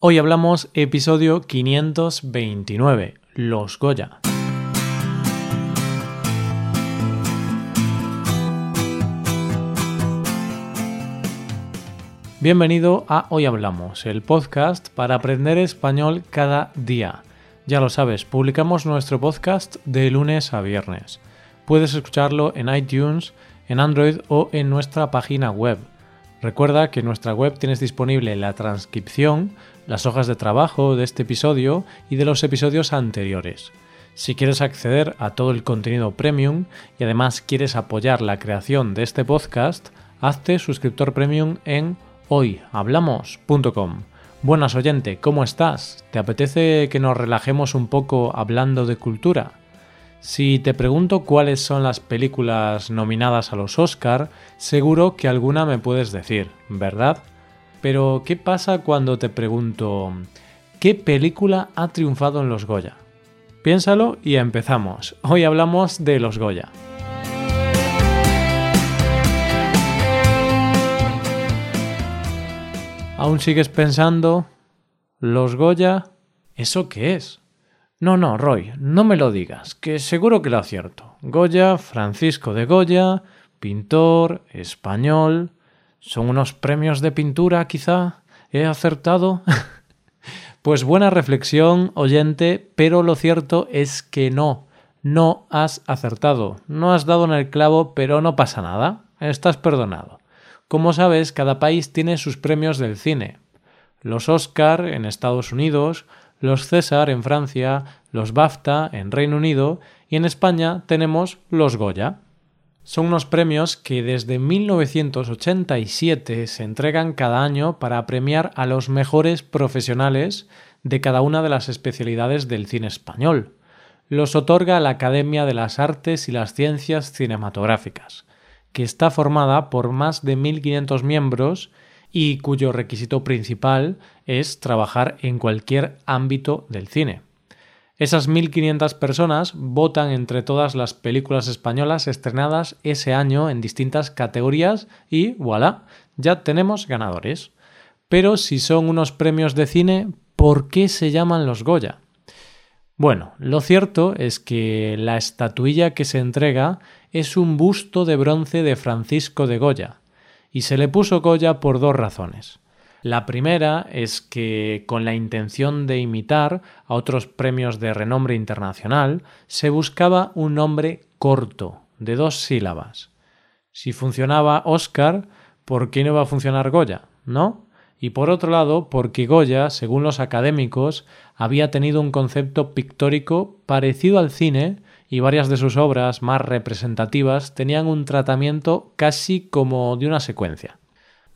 Hoy hablamos episodio 529, Los Goya. Bienvenido a Hoy Hablamos, el podcast para aprender español cada día. Ya lo sabes, publicamos nuestro podcast de lunes a viernes. Puedes escucharlo en iTunes, en Android o en nuestra página web. Recuerda que en nuestra web tienes disponible la transcripción las hojas de trabajo de este episodio y de los episodios anteriores. Si quieres acceder a todo el contenido premium y además quieres apoyar la creación de este podcast, hazte suscriptor premium en hoyhablamos.com. Buenas oyente, ¿cómo estás? ¿Te apetece que nos relajemos un poco hablando de cultura? Si te pregunto cuáles son las películas nominadas a los Oscar, seguro que alguna me puedes decir, ¿verdad? Pero, ¿qué pasa cuando te pregunto qué película ha triunfado en los Goya? Piénsalo y empezamos. Hoy hablamos de los Goya. ¿Aún sigues pensando? ¿Los Goya? ¿Eso qué es? No, no, Roy, no me lo digas, que seguro que lo acierto. Goya, Francisco de Goya, pintor, español. ¿Son unos premios de pintura, quizá? ¿He acertado? pues buena reflexión, oyente, pero lo cierto es que no, no has acertado. No has dado en el clavo, pero no pasa nada. Estás perdonado. Como sabes, cada país tiene sus premios del cine. Los Oscar en Estados Unidos, los César en Francia, los BAFTA en Reino Unido y en España tenemos los Goya. Son unos premios que desde 1987 se entregan cada año para premiar a los mejores profesionales de cada una de las especialidades del cine español. Los otorga la Academia de las Artes y las Ciencias Cinematográficas, que está formada por más de 1.500 miembros y cuyo requisito principal es trabajar en cualquier ámbito del cine. Esas 1.500 personas votan entre todas las películas españolas estrenadas ese año en distintas categorías y voilà, ya tenemos ganadores. Pero si son unos premios de cine, ¿por qué se llaman los Goya? Bueno, lo cierto es que la estatuilla que se entrega es un busto de bronce de Francisco de Goya, y se le puso Goya por dos razones. La primera es que, con la intención de imitar a otros premios de renombre internacional, se buscaba un nombre corto, de dos sílabas. Si funcionaba Oscar, ¿por qué no va a funcionar Goya? ¿No? Y por otro lado, porque Goya, según los académicos, había tenido un concepto pictórico parecido al cine y varias de sus obras más representativas tenían un tratamiento casi como de una secuencia.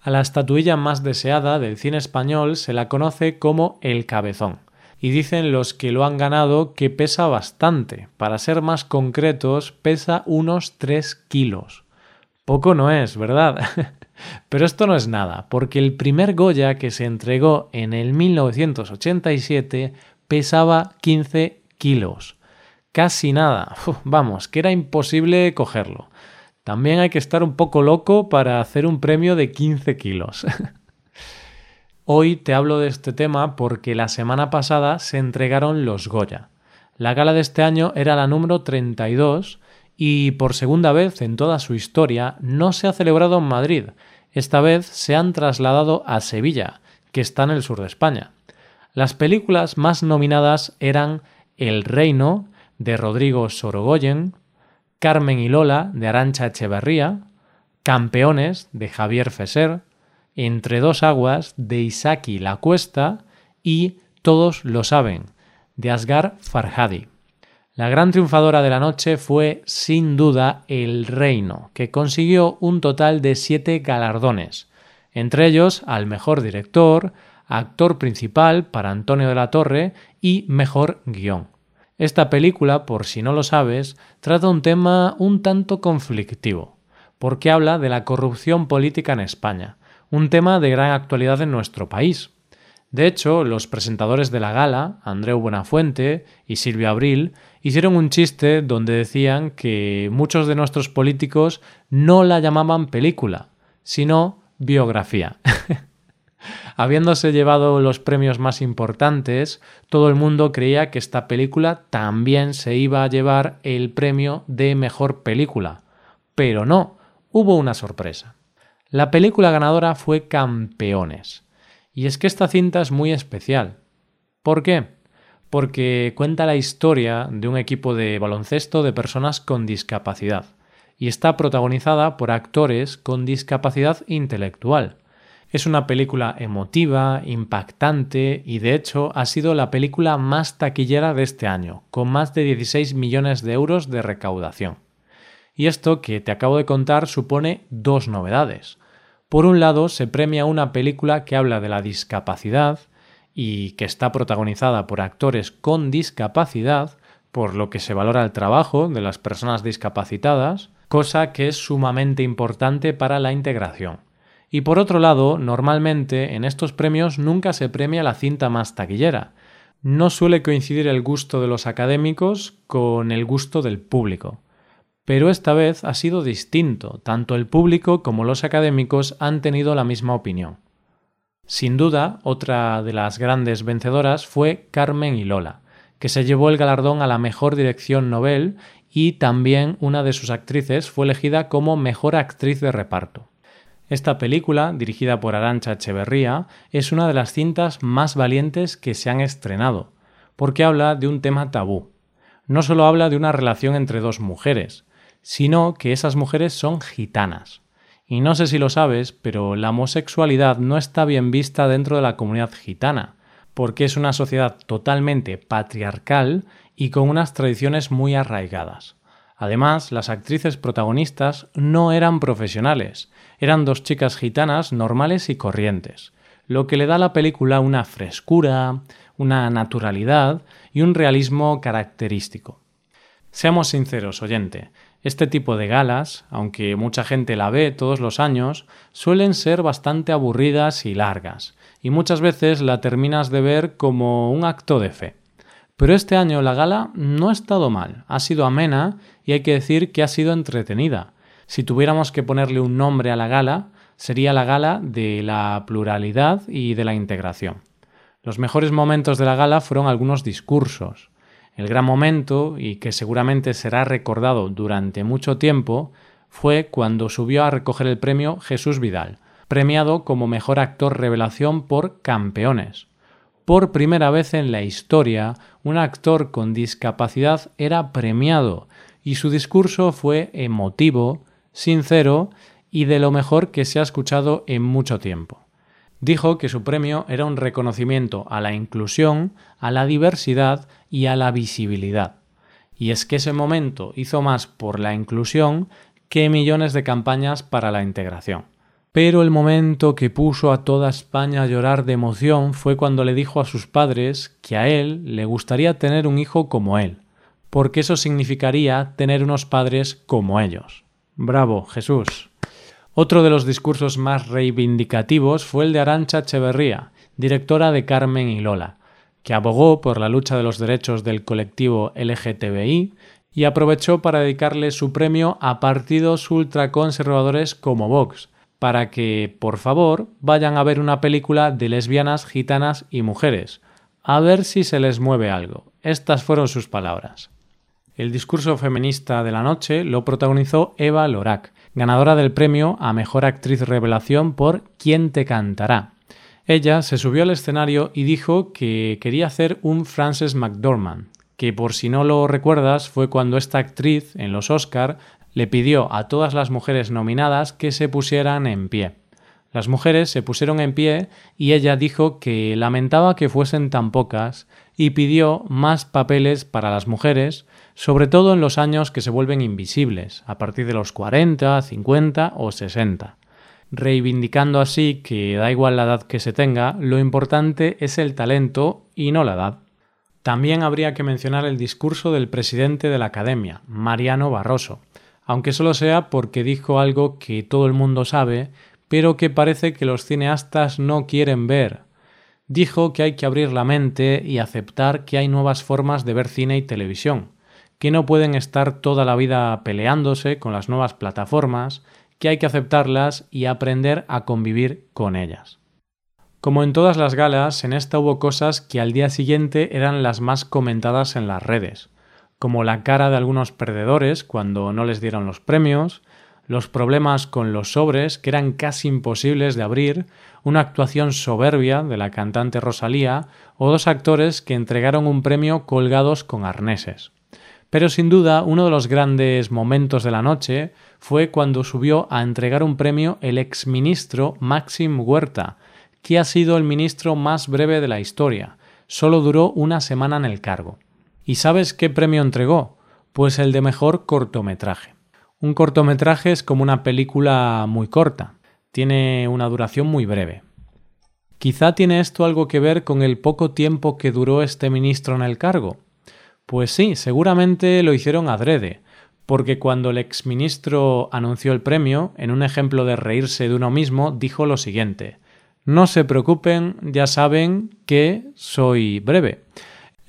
A la estatuilla más deseada del cine español se la conoce como el cabezón, y dicen los que lo han ganado que pesa bastante. Para ser más concretos, pesa unos 3 kilos. Poco no es, ¿verdad? Pero esto no es nada, porque el primer Goya que se entregó en el 1987 pesaba 15 kilos. Casi nada. vamos, que era imposible cogerlo. También hay que estar un poco loco para hacer un premio de 15 kilos. Hoy te hablo de este tema porque la semana pasada se entregaron los Goya. La gala de este año era la número 32 y por segunda vez en toda su historia no se ha celebrado en Madrid. Esta vez se han trasladado a Sevilla, que está en el sur de España. Las películas más nominadas eran El Reino, de Rodrigo Sorogoyen, Carmen y Lola de Arancha Echeverría, Campeones de Javier Feser, Entre dos aguas de Isaki La Cuesta y Todos lo saben de Asgar Farhadi. La gran triunfadora de la noche fue sin duda El Reino, que consiguió un total de siete galardones, entre ellos al mejor director, actor principal para Antonio de la Torre y mejor guion. Esta película, por si no lo sabes, trata un tema un tanto conflictivo, porque habla de la corrupción política en España, un tema de gran actualidad en nuestro país. De hecho, los presentadores de la gala, Andreu Buenafuente y Silvia Abril, hicieron un chiste donde decían que muchos de nuestros políticos no la llamaban película, sino biografía. Habiéndose llevado los premios más importantes, todo el mundo creía que esta película también se iba a llevar el premio de mejor película. Pero no, hubo una sorpresa. La película ganadora fue Campeones. Y es que esta cinta es muy especial. ¿Por qué? Porque cuenta la historia de un equipo de baloncesto de personas con discapacidad y está protagonizada por actores con discapacidad intelectual. Es una película emotiva, impactante y de hecho ha sido la película más taquillera de este año, con más de 16 millones de euros de recaudación. Y esto que te acabo de contar supone dos novedades. Por un lado, se premia una película que habla de la discapacidad y que está protagonizada por actores con discapacidad, por lo que se valora el trabajo de las personas discapacitadas, cosa que es sumamente importante para la integración. Y por otro lado, normalmente en estos premios nunca se premia la cinta más taquillera. No suele coincidir el gusto de los académicos con el gusto del público. Pero esta vez ha sido distinto, tanto el público como los académicos han tenido la misma opinión. Sin duda, otra de las grandes vencedoras fue Carmen y Lola, que se llevó el galardón a la mejor dirección novel y también una de sus actrices fue elegida como mejor actriz de reparto. Esta película, dirigida por Arancha Echeverría, es una de las cintas más valientes que se han estrenado, porque habla de un tema tabú. No solo habla de una relación entre dos mujeres, sino que esas mujeres son gitanas. Y no sé si lo sabes, pero la homosexualidad no está bien vista dentro de la comunidad gitana, porque es una sociedad totalmente patriarcal y con unas tradiciones muy arraigadas. Además, las actrices protagonistas no eran profesionales, eran dos chicas gitanas normales y corrientes, lo que le da a la película una frescura, una naturalidad y un realismo característico. Seamos sinceros, oyente, este tipo de galas, aunque mucha gente la ve todos los años, suelen ser bastante aburridas y largas, y muchas veces la terminas de ver como un acto de fe. Pero este año la gala no ha estado mal, ha sido amena y hay que decir que ha sido entretenida. Si tuviéramos que ponerle un nombre a la gala, sería la gala de la pluralidad y de la integración. Los mejores momentos de la gala fueron algunos discursos. El gran momento, y que seguramente será recordado durante mucho tiempo, fue cuando subió a recoger el premio Jesús Vidal, premiado como mejor actor revelación por Campeones. Por primera vez en la historia, un actor con discapacidad era premiado y su discurso fue emotivo, sincero y de lo mejor que se ha escuchado en mucho tiempo. Dijo que su premio era un reconocimiento a la inclusión, a la diversidad y a la visibilidad. Y es que ese momento hizo más por la inclusión que millones de campañas para la integración. Pero el momento que puso a toda España a llorar de emoción fue cuando le dijo a sus padres que a él le gustaría tener un hijo como él, porque eso significaría tener unos padres como ellos. Bravo, Jesús. Otro de los discursos más reivindicativos fue el de Arancha Echeverría, directora de Carmen y Lola, que abogó por la lucha de los derechos del colectivo LGTBI y aprovechó para dedicarle su premio a partidos ultraconservadores como Vox, para que, por favor, vayan a ver una película de lesbianas, gitanas y mujeres. A ver si se les mueve algo. Estas fueron sus palabras. El discurso feminista de la noche lo protagonizó Eva Lorac, ganadora del premio a Mejor Actriz Revelación por ¿Quién te cantará? Ella se subió al escenario y dijo que quería hacer un Frances McDormand, que por si no lo recuerdas fue cuando esta actriz en los Oscar le pidió a todas las mujeres nominadas que se pusieran en pie. Las mujeres se pusieron en pie y ella dijo que lamentaba que fuesen tan pocas y pidió más papeles para las mujeres, sobre todo en los años que se vuelven invisibles, a partir de los 40, 50 o 60, reivindicando así que da igual la edad que se tenga, lo importante es el talento y no la edad. También habría que mencionar el discurso del presidente de la Academia, Mariano Barroso, aunque solo sea porque dijo algo que todo el mundo sabe, pero que parece que los cineastas no quieren ver. Dijo que hay que abrir la mente y aceptar que hay nuevas formas de ver cine y televisión, que no pueden estar toda la vida peleándose con las nuevas plataformas, que hay que aceptarlas y aprender a convivir con ellas. Como en todas las galas, en esta hubo cosas que al día siguiente eran las más comentadas en las redes, como la cara de algunos perdedores cuando no les dieron los premios, los problemas con los sobres que eran casi imposibles de abrir, una actuación soberbia de la cantante Rosalía o dos actores que entregaron un premio colgados con arneses. Pero sin duda uno de los grandes momentos de la noche fue cuando subió a entregar un premio el exministro Maxim Huerta, que ha sido el ministro más breve de la historia. Solo duró una semana en el cargo. ¿Y sabes qué premio entregó? Pues el de mejor cortometraje. Un cortometraje es como una película muy corta, tiene una duración muy breve. Quizá tiene esto algo que ver con el poco tiempo que duró este ministro en el cargo. Pues sí, seguramente lo hicieron adrede, porque cuando el exministro anunció el premio, en un ejemplo de reírse de uno mismo, dijo lo siguiente No se preocupen, ya saben que soy breve.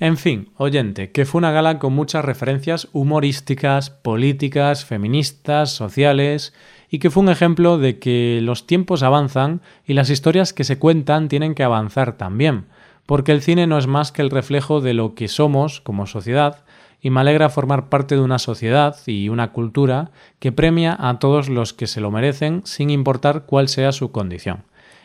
En fin, oyente, que fue una gala con muchas referencias humorísticas, políticas, feministas, sociales, y que fue un ejemplo de que los tiempos avanzan y las historias que se cuentan tienen que avanzar también, porque el cine no es más que el reflejo de lo que somos como sociedad, y me alegra formar parte de una sociedad y una cultura que premia a todos los que se lo merecen sin importar cuál sea su condición.